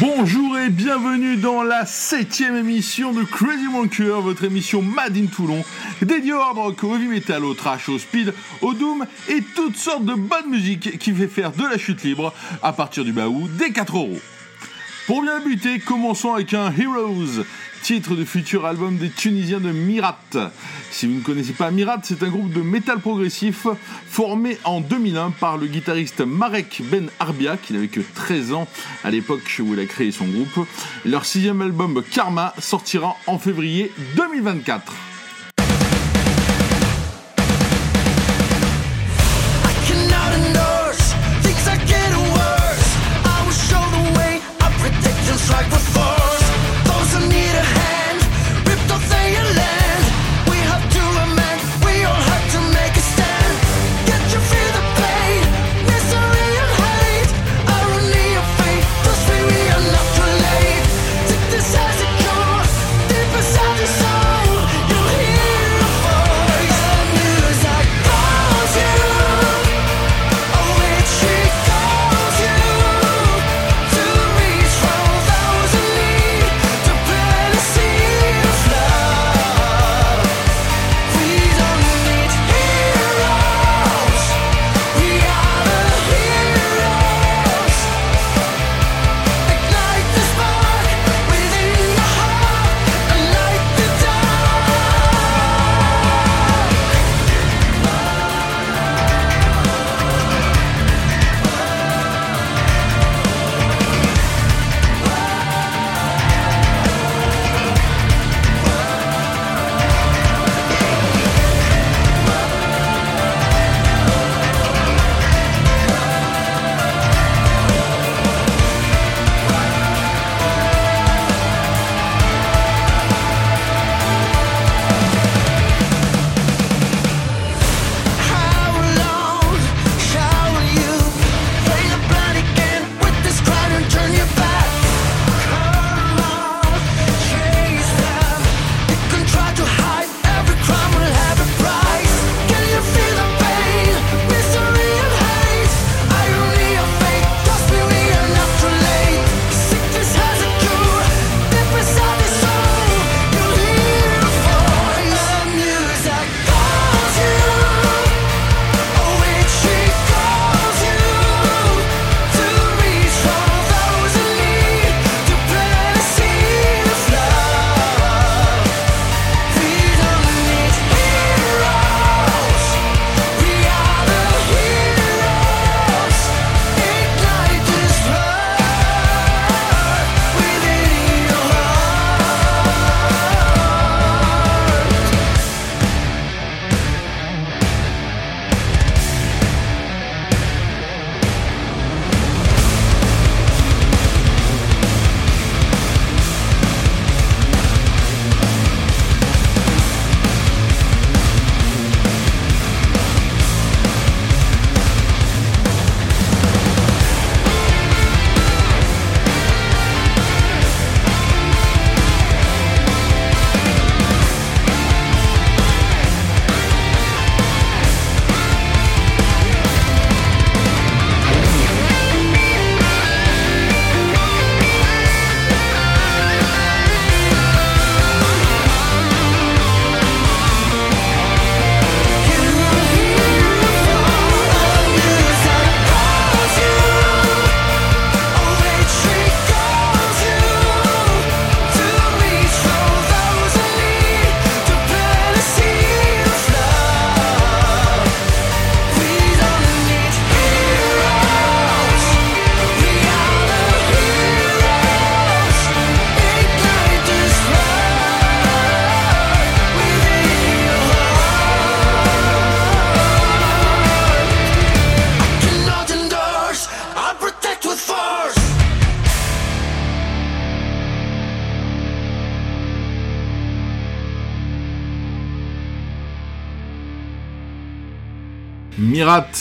Bonjour et bienvenue dans la septième émission de Crazy Monker, votre émission Mad in Toulon, dédiée au hard rock, au heavy metal, au trash, au speed, au doom et toutes sortes de bonne musique qui fait faire de la chute libre à partir du baou des 4 euros. Pour bien buter, commençons avec un Heroes, titre du futur album des Tunisiens de Mirat. Si vous ne connaissez pas Mirat, c'est un groupe de métal progressif formé en 2001 par le guitariste Marek Ben Arbia, qui n'avait que 13 ans à l'époque où il a créé son groupe. Leur sixième album Karma sortira en février 2024.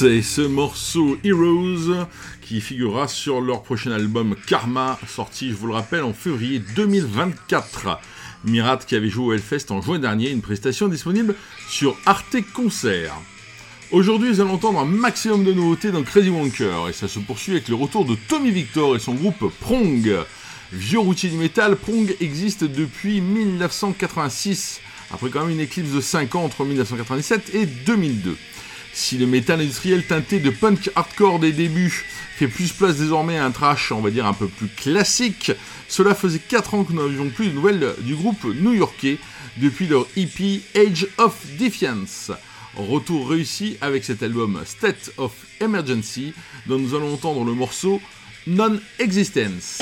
Et ce morceau Heroes qui figurera sur leur prochain album Karma, sorti, je vous le rappelle, en février 2024. Mirat qui avait joué au Hellfest en juin dernier, une prestation disponible sur Arte Concert. Aujourd'hui, nous allons entendre un maximum de nouveautés dans Crazy Wonker, et ça se poursuit avec le retour de Tommy Victor et son groupe Prong. Vieux routier du métal, Prong existe depuis 1986, après quand même une éclipse de 5 ans entre 1997 et 2002. Si le métal industriel teinté de punk hardcore des débuts fait plus place désormais à un trash, on va dire, un peu plus classique, cela faisait 4 ans que nous n'avions plus de nouvelles du groupe new-yorkais depuis leur EP Age of Defiance. Retour réussi avec cet album State of Emergency, dont nous allons entendre le morceau Non-Existence.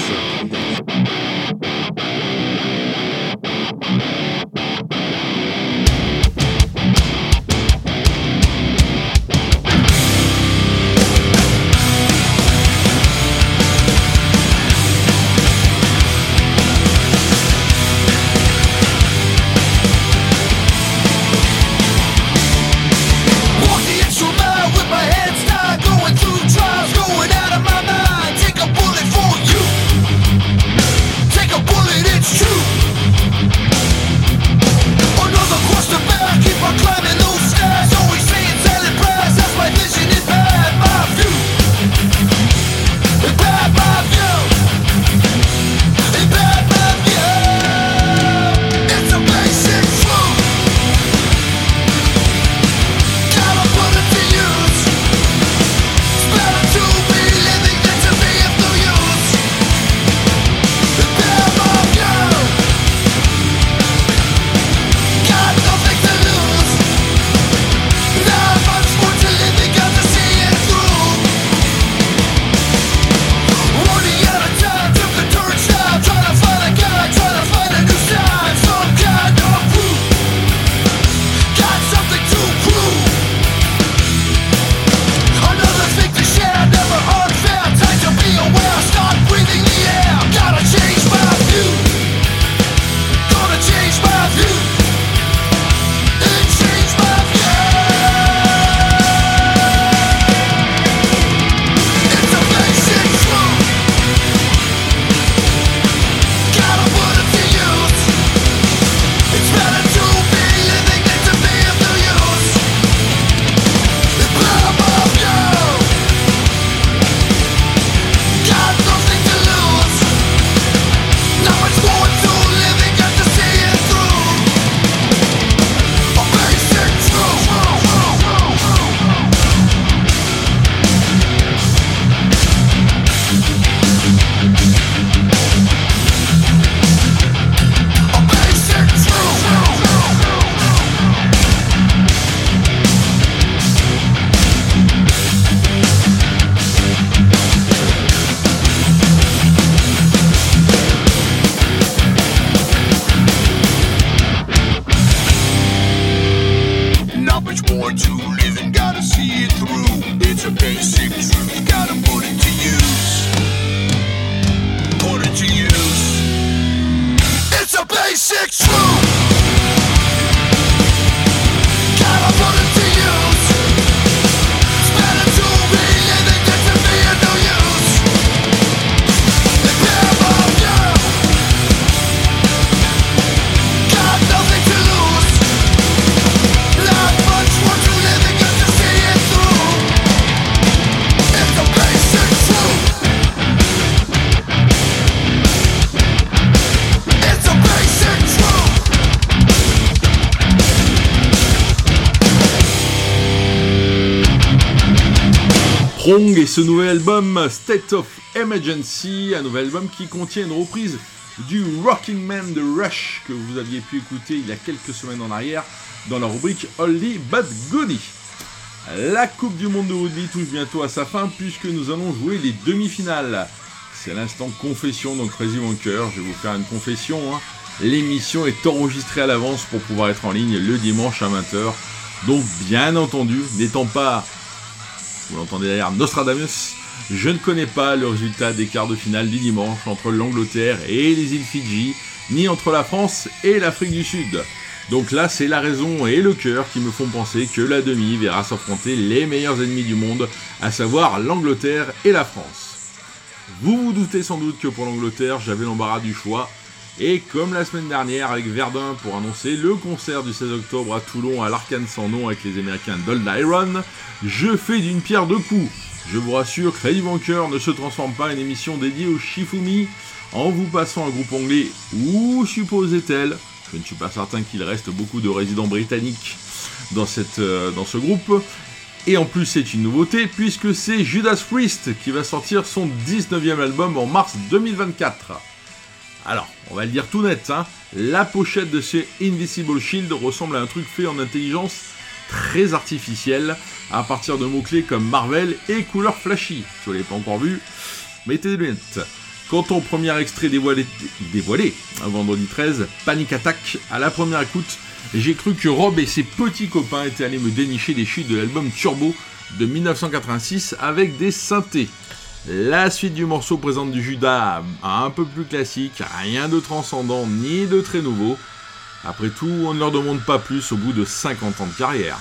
Et ce nouvel album State of Emergency, un nouvel album qui contient une reprise du Rocking Man de Rush que vous aviez pu écouter il y a quelques semaines en arrière dans la rubrique Only But Goody. La Coupe du Monde de rugby touche bientôt à sa fin puisque nous allons jouer les demi-finales. C'est l'instant confession donc Crazy Wonker, je vais vous faire une confession. Hein. L'émission est enregistrée à l'avance pour pouvoir être en ligne le dimanche à 20h. Donc bien entendu, n'étant pas vous l'entendez derrière Nostradamus, je ne connais pas le résultat des quarts de finale du dimanche entre l'Angleterre et les îles Fidji, ni entre la France et l'Afrique du Sud. Donc là, c'est la raison et le cœur qui me font penser que la demi verra s'affronter les meilleurs ennemis du monde, à savoir l'Angleterre et la France. Vous vous doutez sans doute que pour l'Angleterre, j'avais l'embarras du choix, Et comme la semaine dernière avec Verdun pour annoncer le concert du 16 octobre à Toulon à l'Arcane sans nom avec les Américains Dold Iron, je fais d'une pierre deux coups. Je vous rassure, Crazy Wanker ne se transforme pas en une émission dédiée au Shifumi en vous passant un groupe anglais ou supposait-elle. Je ne suis pas certain qu'il reste beaucoup de résidents britanniques dans, euh, dans ce groupe. Et en plus, c'est une nouveauté puisque c'est Judas Priest qui va sortir son 19e album en mars 2024. Alors, on va le dire tout net, hein, la pochette de ce Invisible Shield ressemble à un truc fait en intelligence très artificielle à partir de mots-clés comme Marvel et couleurs flashy. Si vous l'avez pas encore vu, mettez des lunettes. Quant au premier extrait dévoilé, dévoilé un vendredi 13, Panic Attack, à la première écoute, j'ai cru que Rob et ses petits copains étaient allés me dénicher des chutes de l'album Turbo de 1986 avec des synthés. La suite du morceau présente du Judas un peu plus classique, rien de transcendant ni de très nouveau. Après tout, on ne leur demande pas plus au bout de 50 ans de carrière.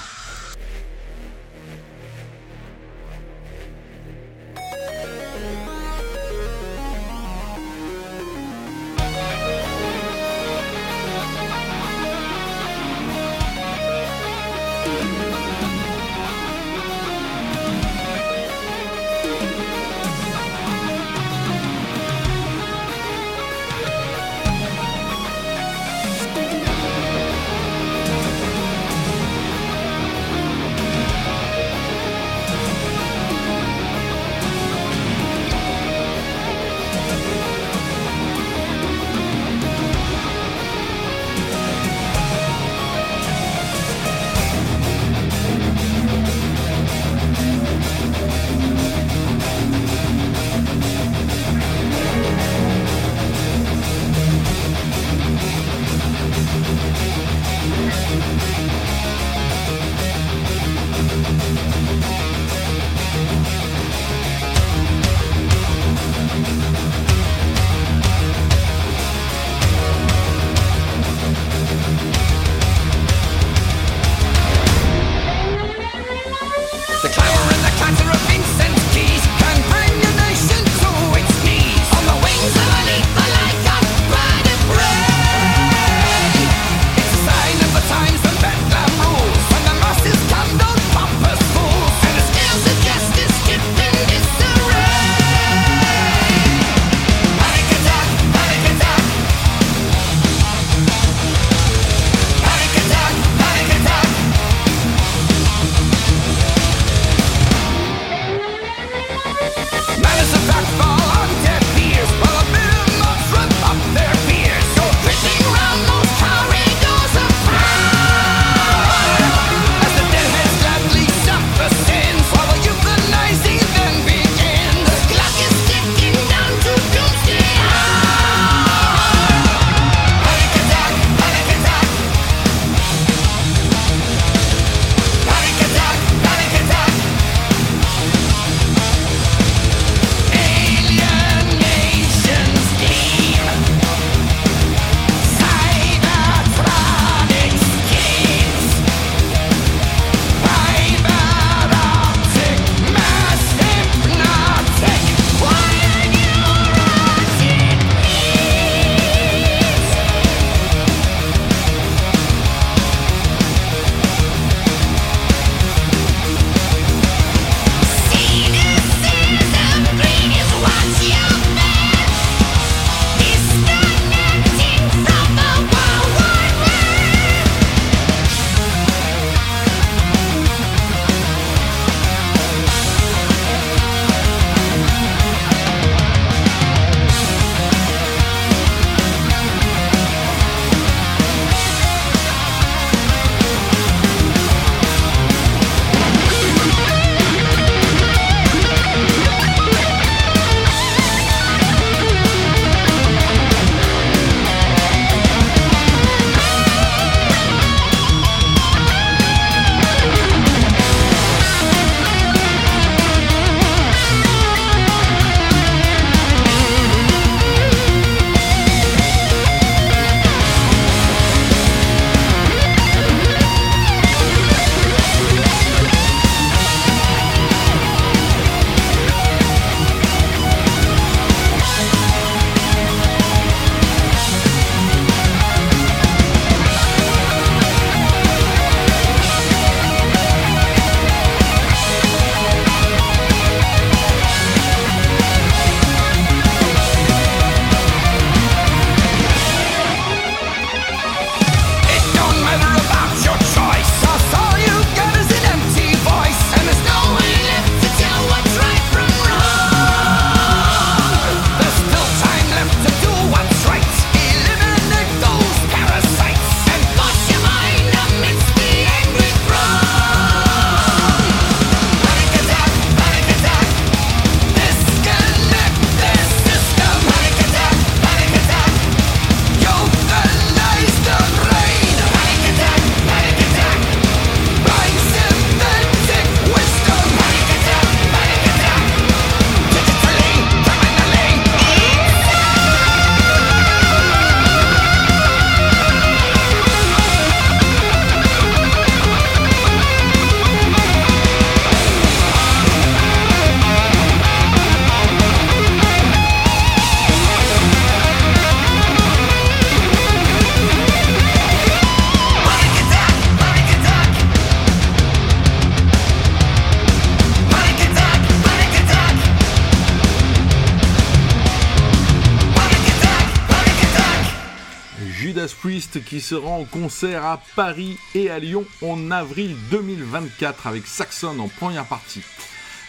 Qui sera en concert à Paris et à Lyon en avril 2024 avec Saxon en première partie.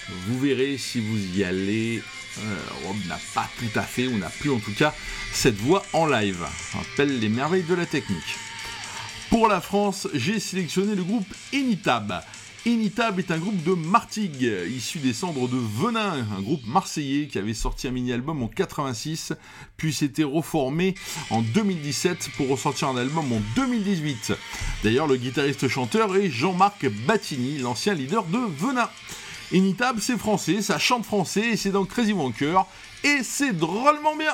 Vous verrez si vous y allez. Euh, Rob n'a pas tout à fait, ou n'a plus en tout cas, cette voix en live. Rappelle les merveilles de la technique. Pour la France, j'ai sélectionné le groupe Initab. Initab est un groupe de Martigues, issu des cendres de Venin, un groupe marseillais qui avait sorti un mini-album en 86, puis s'était reformé en 2017 pour ressortir un album en 2018. D'ailleurs, le guitariste-chanteur est Jean-Marc Battini, l'ancien leader de Venin. Initab, c'est français, ça chante français, et c'est dans Crazy Wanker, et c'est drôlement bien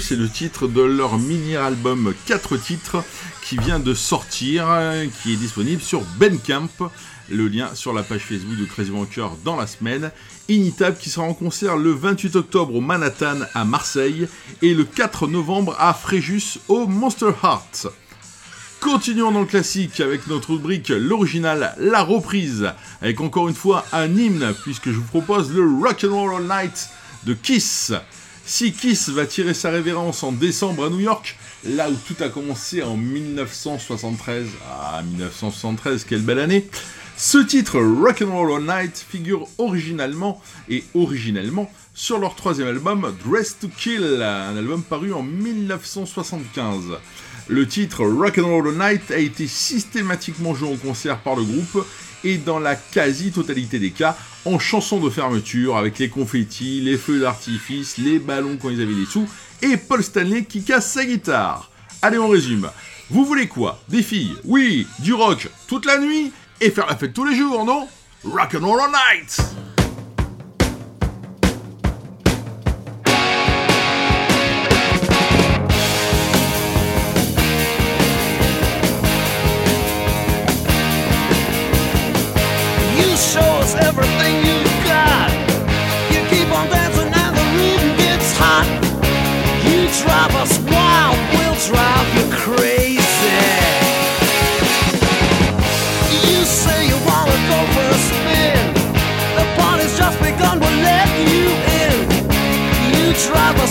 c'est le titre de leur mini-album 4 titres qui vient de sortir, qui est disponible sur Bandcamp. Le lien sur la page Facebook de Crazy Wanker dans la semaine. Initab qui sera en concert le 28 octobre au Manhattan à Marseille et le 4 novembre à Fréjus au Monster Heart. Continuons dans le classique avec notre rubrique l'original, la reprise, avec encore une fois un hymne, puisque je vous propose le Rock and Roll All Night de Kiss. Si Kiss va tirer sa révérence en décembre à New York, là où tout a commencé en 1973, ah 1973, quelle belle année, ce titre Rock and Roll Night figure originalement et originellement sur leur troisième album Dress to Kill, un album paru en 1975. Le titre Rock and Roll Night a été systématiquement joué en concert par le groupe et dans la quasi-totalité des cas en chanson de fermeture avec les confettis, les feux d'artifice, les ballons quand ils avaient des sous et Paul Stanley qui casse sa guitare. Allez on résume. Vous voulez quoi? Des filles Oui, du rock toute la nuit et faire la fête tous les jours, non? Rock and Roll Night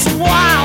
That's why.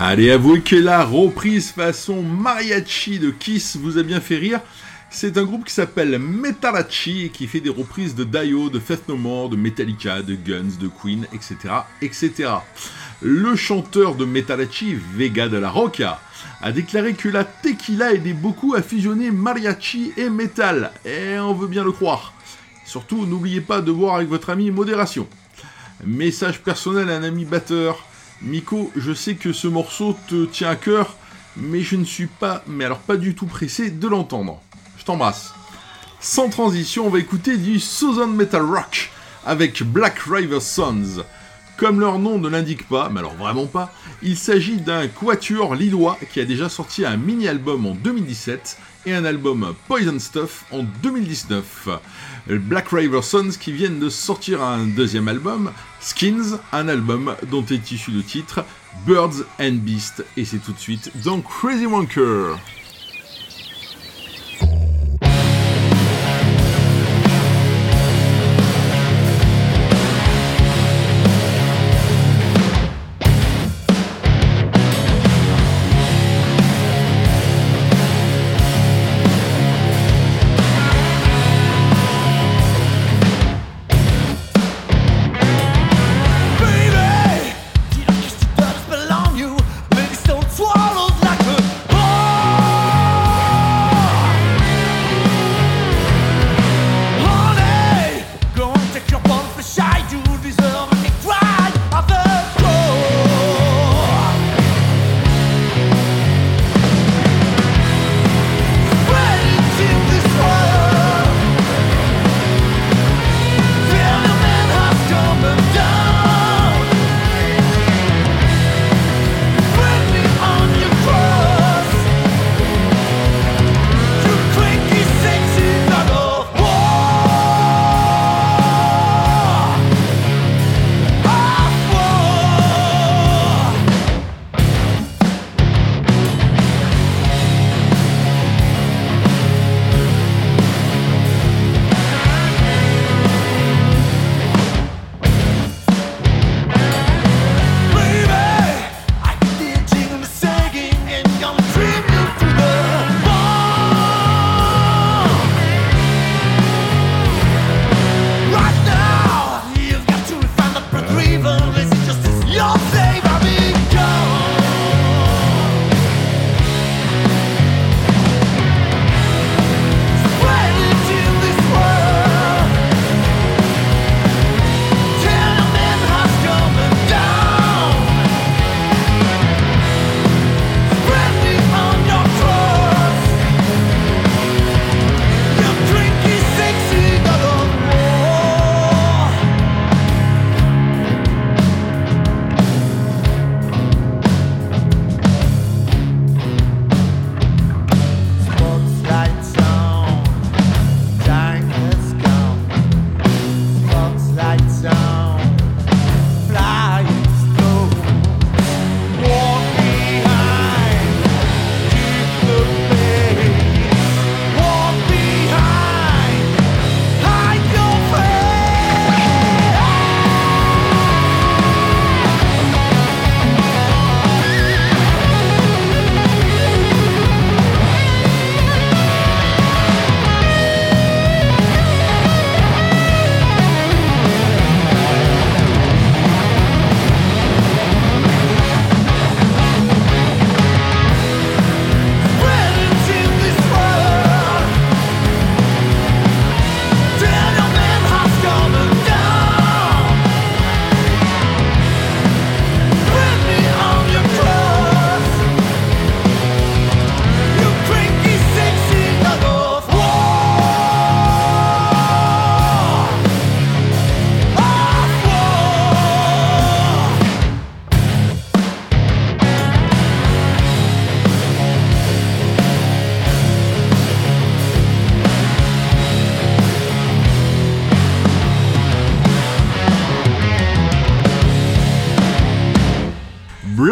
Allez, avouez que la reprise façon mariachi de Kiss vous a bien fait rire. C'est un groupe qui s'appelle Metalachi et qui fait des reprises de Dio, de Faith No More, de Metallica, de Guns, de Queen, etc. etc. Le chanteur de Metalachi, Vega de la Roca, a déclaré que la tequila aidait beaucoup à fusionner mariachi et metal. Et on veut bien le croire. Surtout, n'oubliez pas de boire avec votre ami modération. Message personnel à un ami batteur. Miko, je sais que ce morceau te tient à cœur, mais je ne suis pas, mais alors pas du tout pressé de l'entendre. Je t'embrasse. Sans transition, on va écouter du Southern Metal Rock avec Black River Sons. Comme leur nom ne l'indique pas, mais alors vraiment pas, il s'agit d'un quatuor lillois qui a déjà sorti un mini-album en 2017 et un album Poison Stuff en 2019. Black River Sons qui viennent de sortir un deuxième album, Skins, un album dont est issu le titre Birds and Beasts, et c'est tout de suite dans Crazy Wonker.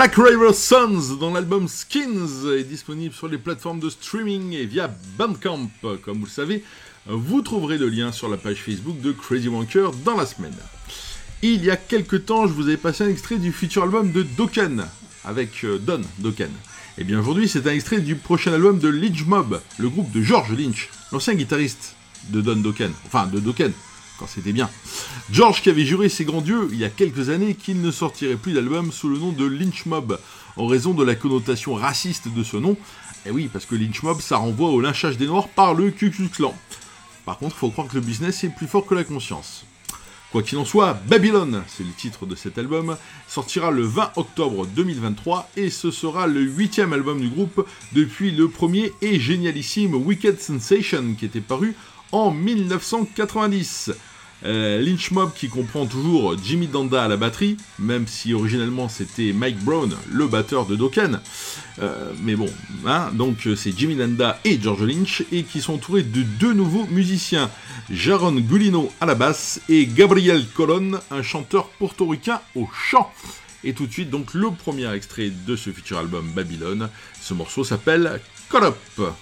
Black River Sons dans l'album Skins est disponible sur les plateformes de streaming et via Bandcamp. Comme vous le savez, vous trouverez le lien sur la page Facebook de Crazy Wanker dans la semaine. Il y a quelques temps, je vous avais passé un extrait du futur album de Dokkan, avec euh, Don Dokken. Et bien aujourd'hui, c'est un extrait du prochain album de Lynch Mob, le groupe de George Lynch, l'ancien guitariste de Don Dokken, enfin de Dokken, quand c'était bien. George qui avait juré ses grands dieux il y a quelques années qu'il ne sortirait plus d'album sous le nom de Lynch Mob, en raison de la connotation raciste de ce nom. Et oui, parce que Lynch Mob, ça renvoie au lynchage des Noirs par le Ku Klan. Par contre, faut croire que le business est plus fort que la conscience. Quoi qu'il en soit, Babylon, c'est le titre de cet album, sortira le 20 octobre 2023 et ce sera le huitième album du groupe depuis le premier et génialissime Wicked Sensation qui était paru en 1990. Euh, Lynch Mob qui comprend toujours Jimmy Danda à la batterie, même si originellement c'était Mike Brown, le batteur de Dokken. Euh, mais bon, hein, donc euh, c'est Jimmy Danda et George Lynch, et qui sont entourés de deux nouveaux musiciens, Jaron Gulino à la basse et Gabriel Colon, un chanteur portoricain au chant. Et tout de suite, donc le premier extrait de ce futur album Babylone. Ce morceau s'appelle Call Up.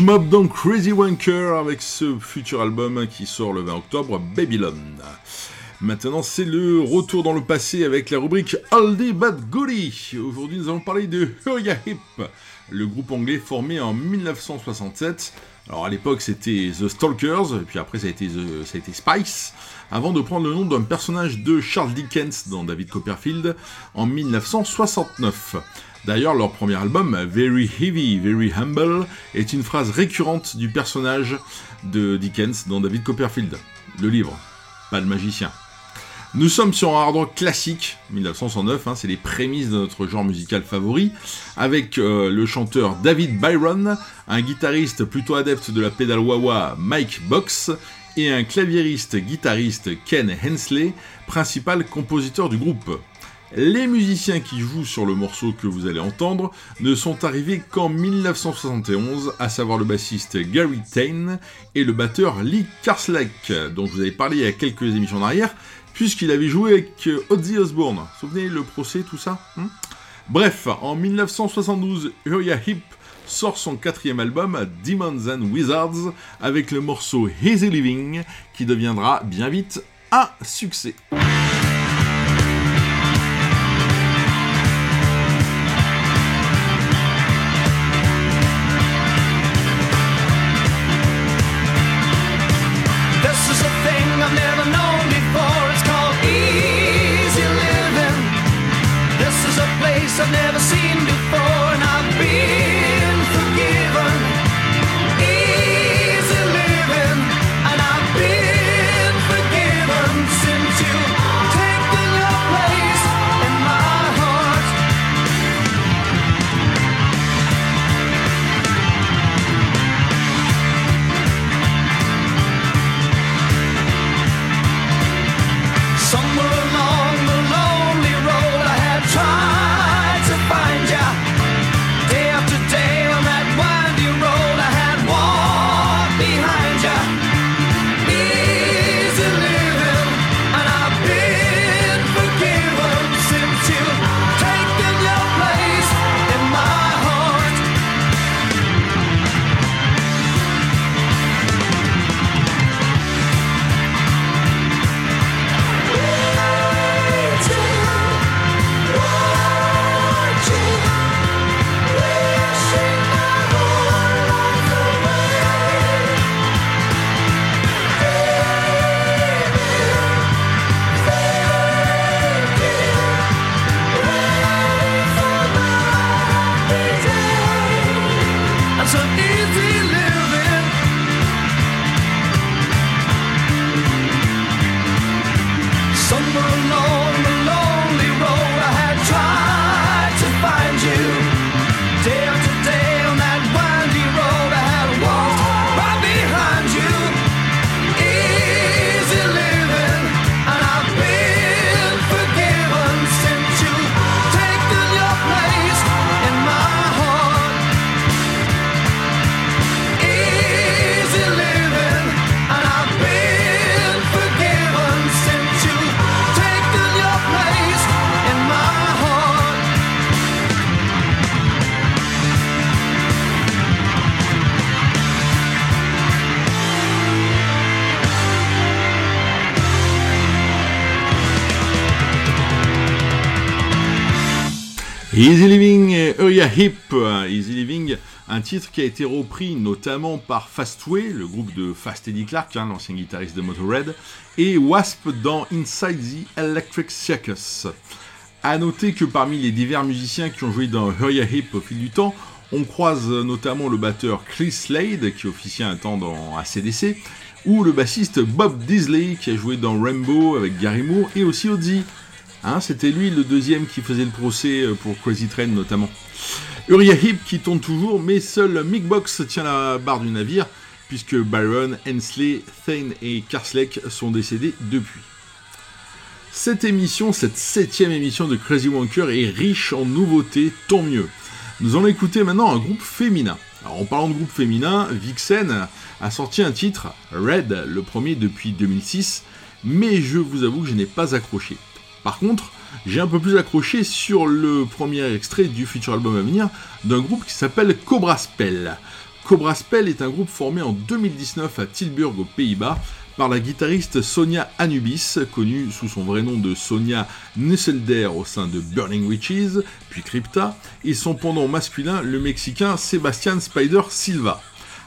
Mob dans Crazy Wanker avec ce futur album qui sort le 20 octobre, Babylon. Maintenant, c'est le retour dans le passé avec la rubrique Oldie But Goodie. Aujourd'hui, nous allons parler de Hurya Hip, le groupe anglais formé en 1967. Alors à l'époque, c'était The Stalkers, puis après ça ça a été Spice, avant de prendre le nom d'un personnage de Charles Dickens dans David Copperfield en 1969. D'ailleurs, leur premier album, Very Heavy, Very Humble, est une phrase récurrente du personnage de Dickens dans David Copperfield, le livre, pas le magicien. Nous sommes sur un hard classique, 1909, hein, c'est les prémices de notre genre musical favori, avec euh, le chanteur David Byron, un guitariste plutôt adepte de la pédale wah Mike Box, et un claviériste guitariste Ken Hensley, principal compositeur du groupe. Les musiciens qui jouent sur le morceau que vous allez entendre ne sont arrivés qu'en 1971, à savoir le bassiste Gary Tain et le batteur Lee Karslake, dont je vous avais parlé il y a quelques émissions en arrière, puisqu'il avait joué avec Ozzy Osbourne. Souvenez, le procès, tout ça hein? Bref, en 1972, Uriah Heep sort son quatrième album, Demons and Wizards, avec le morceau Easy Living, qui deviendra bien vite un succès. Easy Living et Uriah Hip. Easy Living, un titre qui a été repris notamment par Fastway, le groupe de Fast Eddie Clark, hein, l'ancien guitariste de Motorhead, et Wasp dans Inside the Electric Circus. A noter que parmi les divers musiciens qui ont joué dans Uriah Hip au fil du temps, on croise notamment le batteur Chris Slade, qui officie un temps dans ACDC, ou le bassiste Bob Disley, qui a joué dans Rainbow avec Gary Moore, et aussi Ozzy, Hein, c'était lui le deuxième qui faisait le procès euh, pour Crazy Train notamment. Uriah Heep qui tourne toujours, mais seul Mick Box tient la barre du navire, puisque Byron, Hensley, Thane et Karslake sont décédés depuis. Cette émission, cette septième émission de Crazy Wonker est riche en nouveautés, tant mieux. Nous allons écouter maintenant un groupe féminin. Alors en parlant de groupe féminin, Vixen a sorti un titre, Red, le premier depuis 2006, mais je vous avoue que je n'ai pas accroché. Par contre, j'ai un peu plus accroché sur le premier extrait du futur album à venir d'un groupe qui s'appelle Cobra Spell. Cobra Spell est un groupe formé en 2019 à Tilburg aux Pays-Bas par la guitariste Sonia Anubis, connue sous son vrai nom de Sonia Nusselder au sein de Burning Witches, puis Crypta, et son pendant masculin, le Mexicain Sebastian Spider Silva.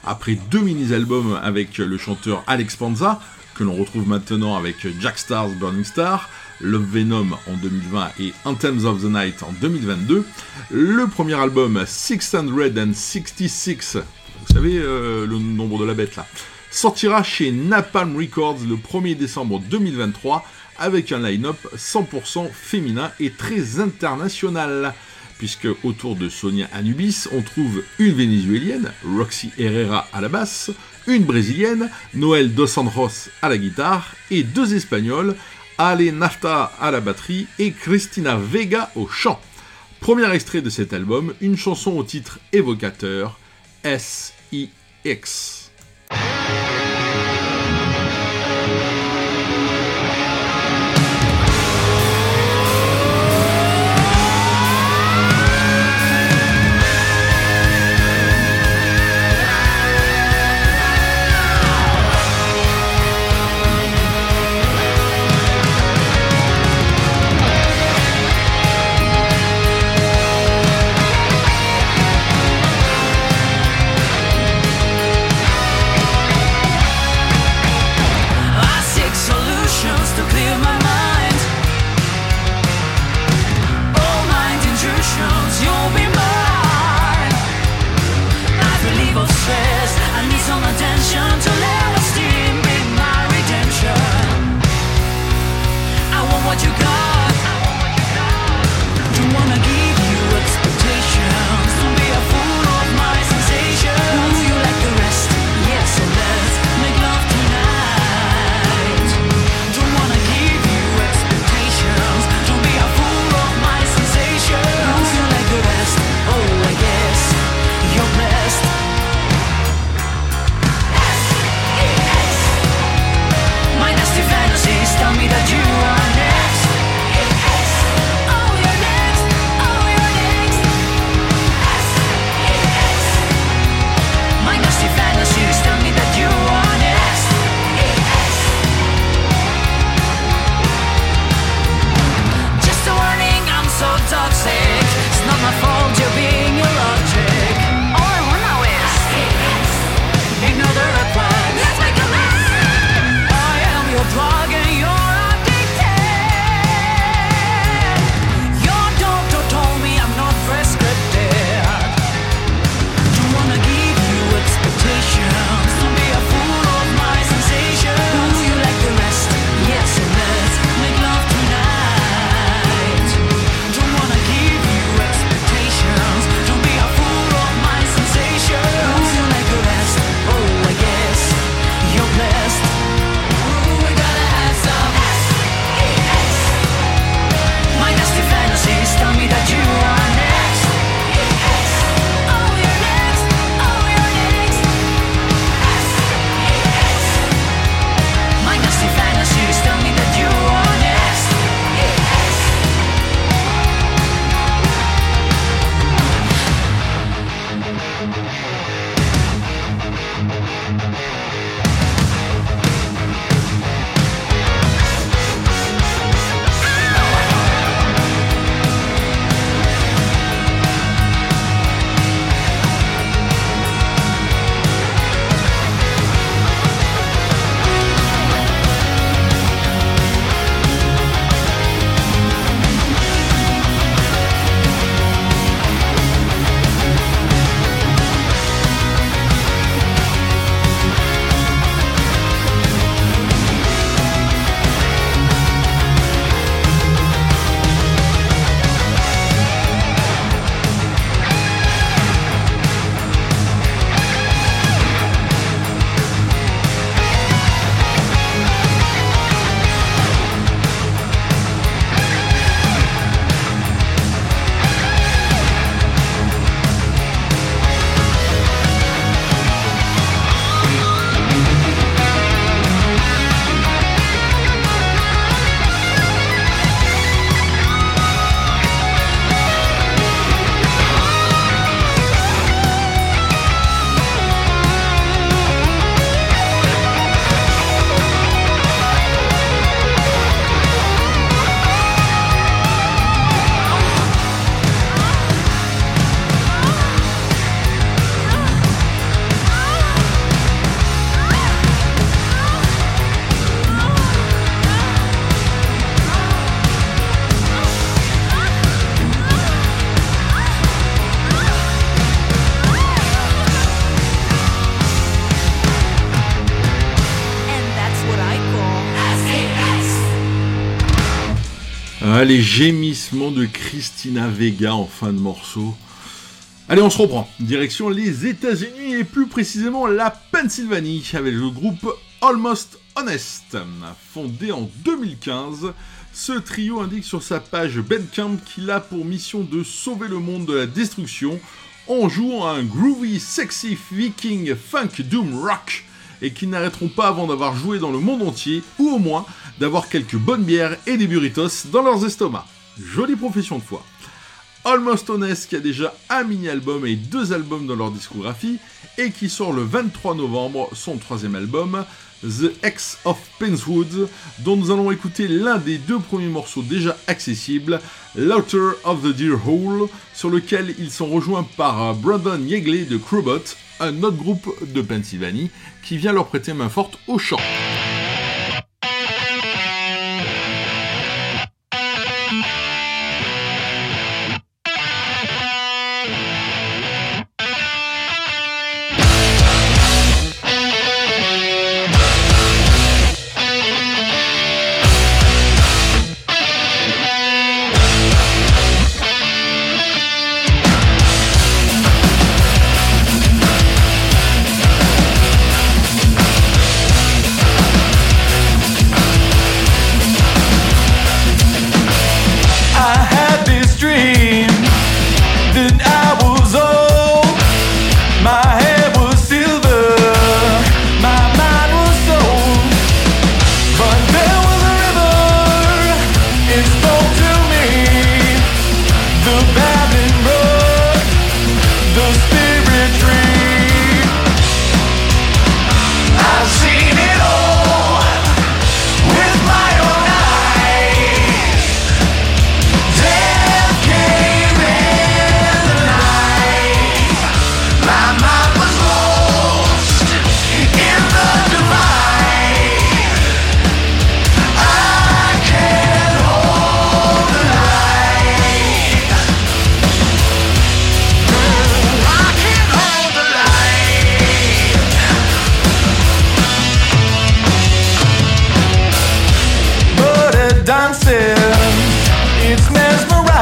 Après deux mini-albums avec le chanteur Alex Panza, que l'on retrouve maintenant avec Jack Stars Burning Star, Love Venom en 2020 et Anthems of the Night en 2022, le premier album 666, vous savez euh, le nombre de la bête là, sortira chez Napalm Records le 1er décembre 2023 avec un line-up 100% féminin et très international. Puisque autour de Sonia Anubis, on trouve une vénézuélienne, Roxy Herrera à la basse, une brésilienne, Noël Dos Santos à la guitare, et deux espagnols, Ale Nafta à la batterie et Cristina Vega au chant. Premier extrait de cet album, une chanson au titre évocateur, S.I.X. les gémissements de Christina Vega en fin de morceau. Allez, on se reprend. Direction les États-Unis et plus précisément la Pennsylvanie avec le groupe Almost Honest. Fondé en 2015, ce trio indique sur sa page Bandcamp qu'il a pour mission de sauver le monde de la destruction en jouant un groovy, sexy viking funk doom rock et qui n'arrêteront pas avant d'avoir joué dans le monde entier ou au moins d'avoir quelques bonnes bières et des burritos dans leurs estomacs. Jolie profession de foi. Almost Honest qui a déjà un mini-album et deux albums dans leur discographie et qui sort le 23 novembre son troisième album, The X of Penswood, dont nous allons écouter l'un des deux premiers morceaux déjà accessibles, Laughter of the Deer Hole, sur lequel ils sont rejoints par Brandon Yegley de Crowbot, un autre groupe de Pennsylvanie, qui vient leur prêter main forte au chant.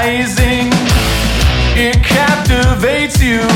rising, it captivates you.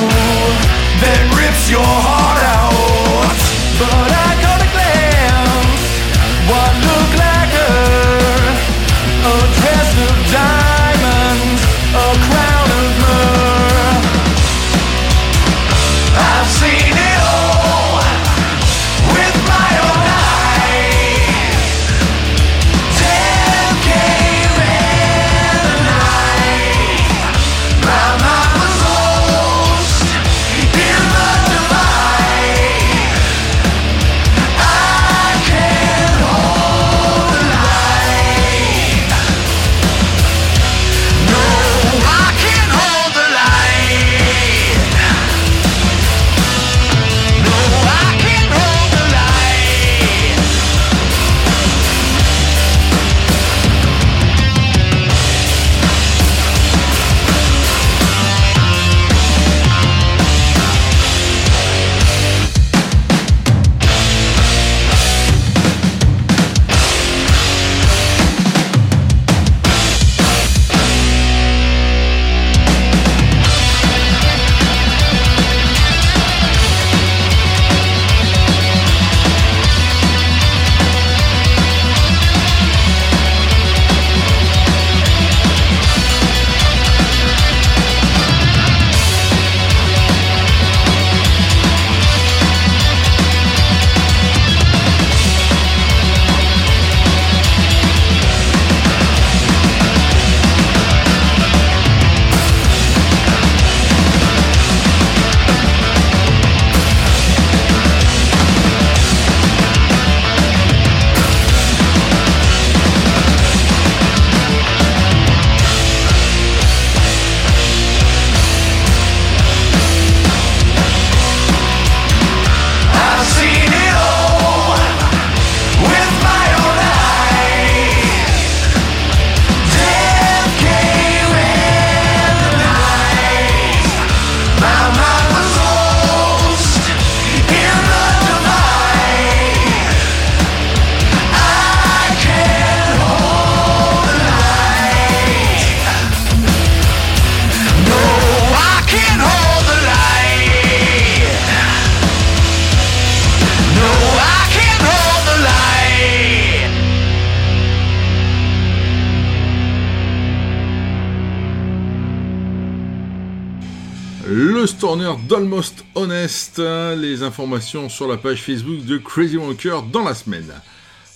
D'Almost Honest, les informations sur la page Facebook de Crazy Walker dans la semaine.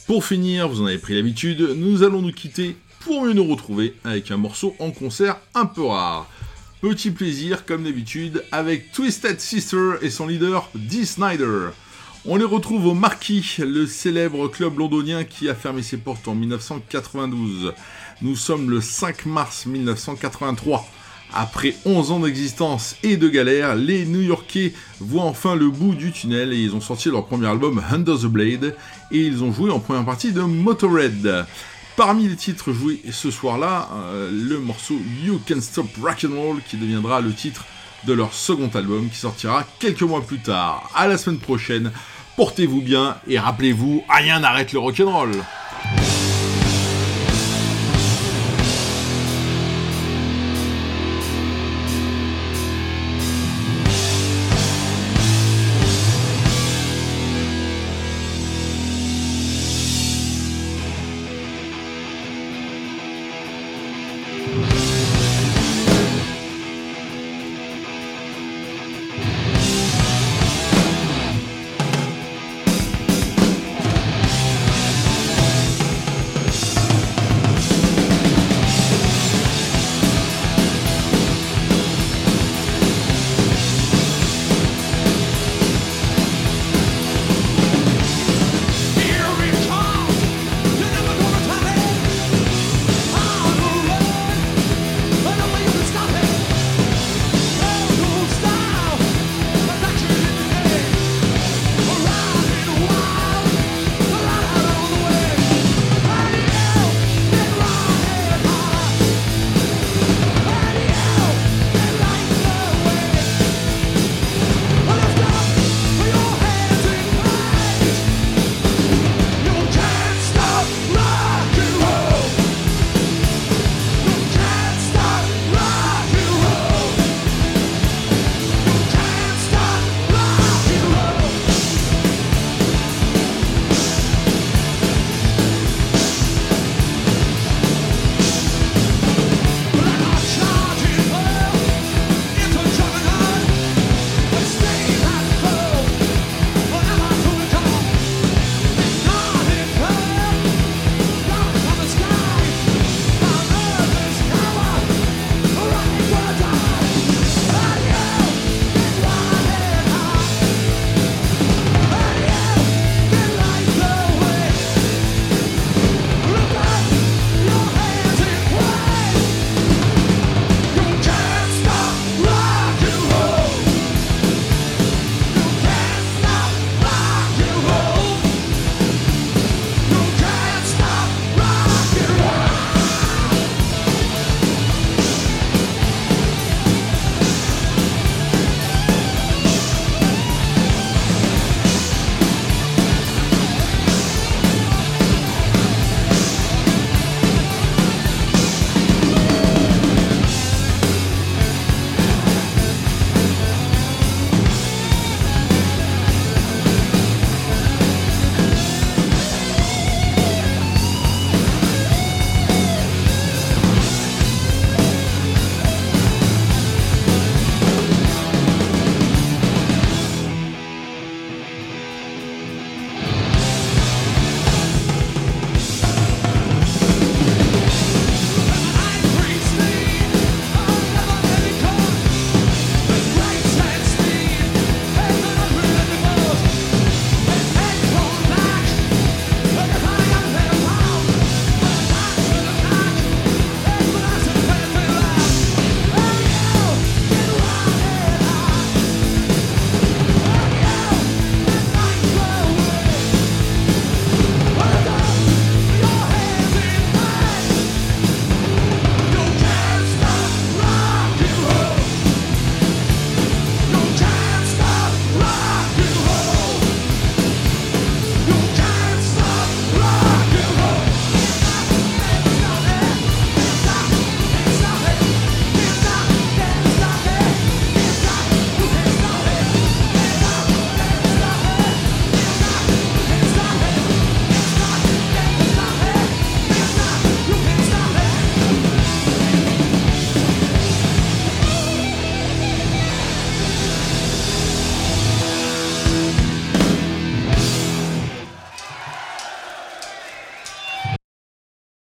Pour finir, vous en avez pris l'habitude, nous allons nous quitter pour mieux nous retrouver avec un morceau en concert un peu rare. Petit plaisir, comme d'habitude, avec Twisted Sister et son leader Dee Snyder. On les retrouve au Marquis, le célèbre club londonien qui a fermé ses portes en 1992. Nous sommes le 5 mars 1983. Après 11 ans d'existence et de galère, les New-Yorkais voient enfin le bout du tunnel et ils ont sorti leur premier album Under the Blade et ils ont joué en première partie de Motorhead. Parmi les titres joués ce soir-là, euh, le morceau You Can Stop Rock and Roll qui deviendra le titre de leur second album qui sortira quelques mois plus tard. À la semaine prochaine, portez-vous bien et rappelez-vous, rien n'arrête le rock'n'roll.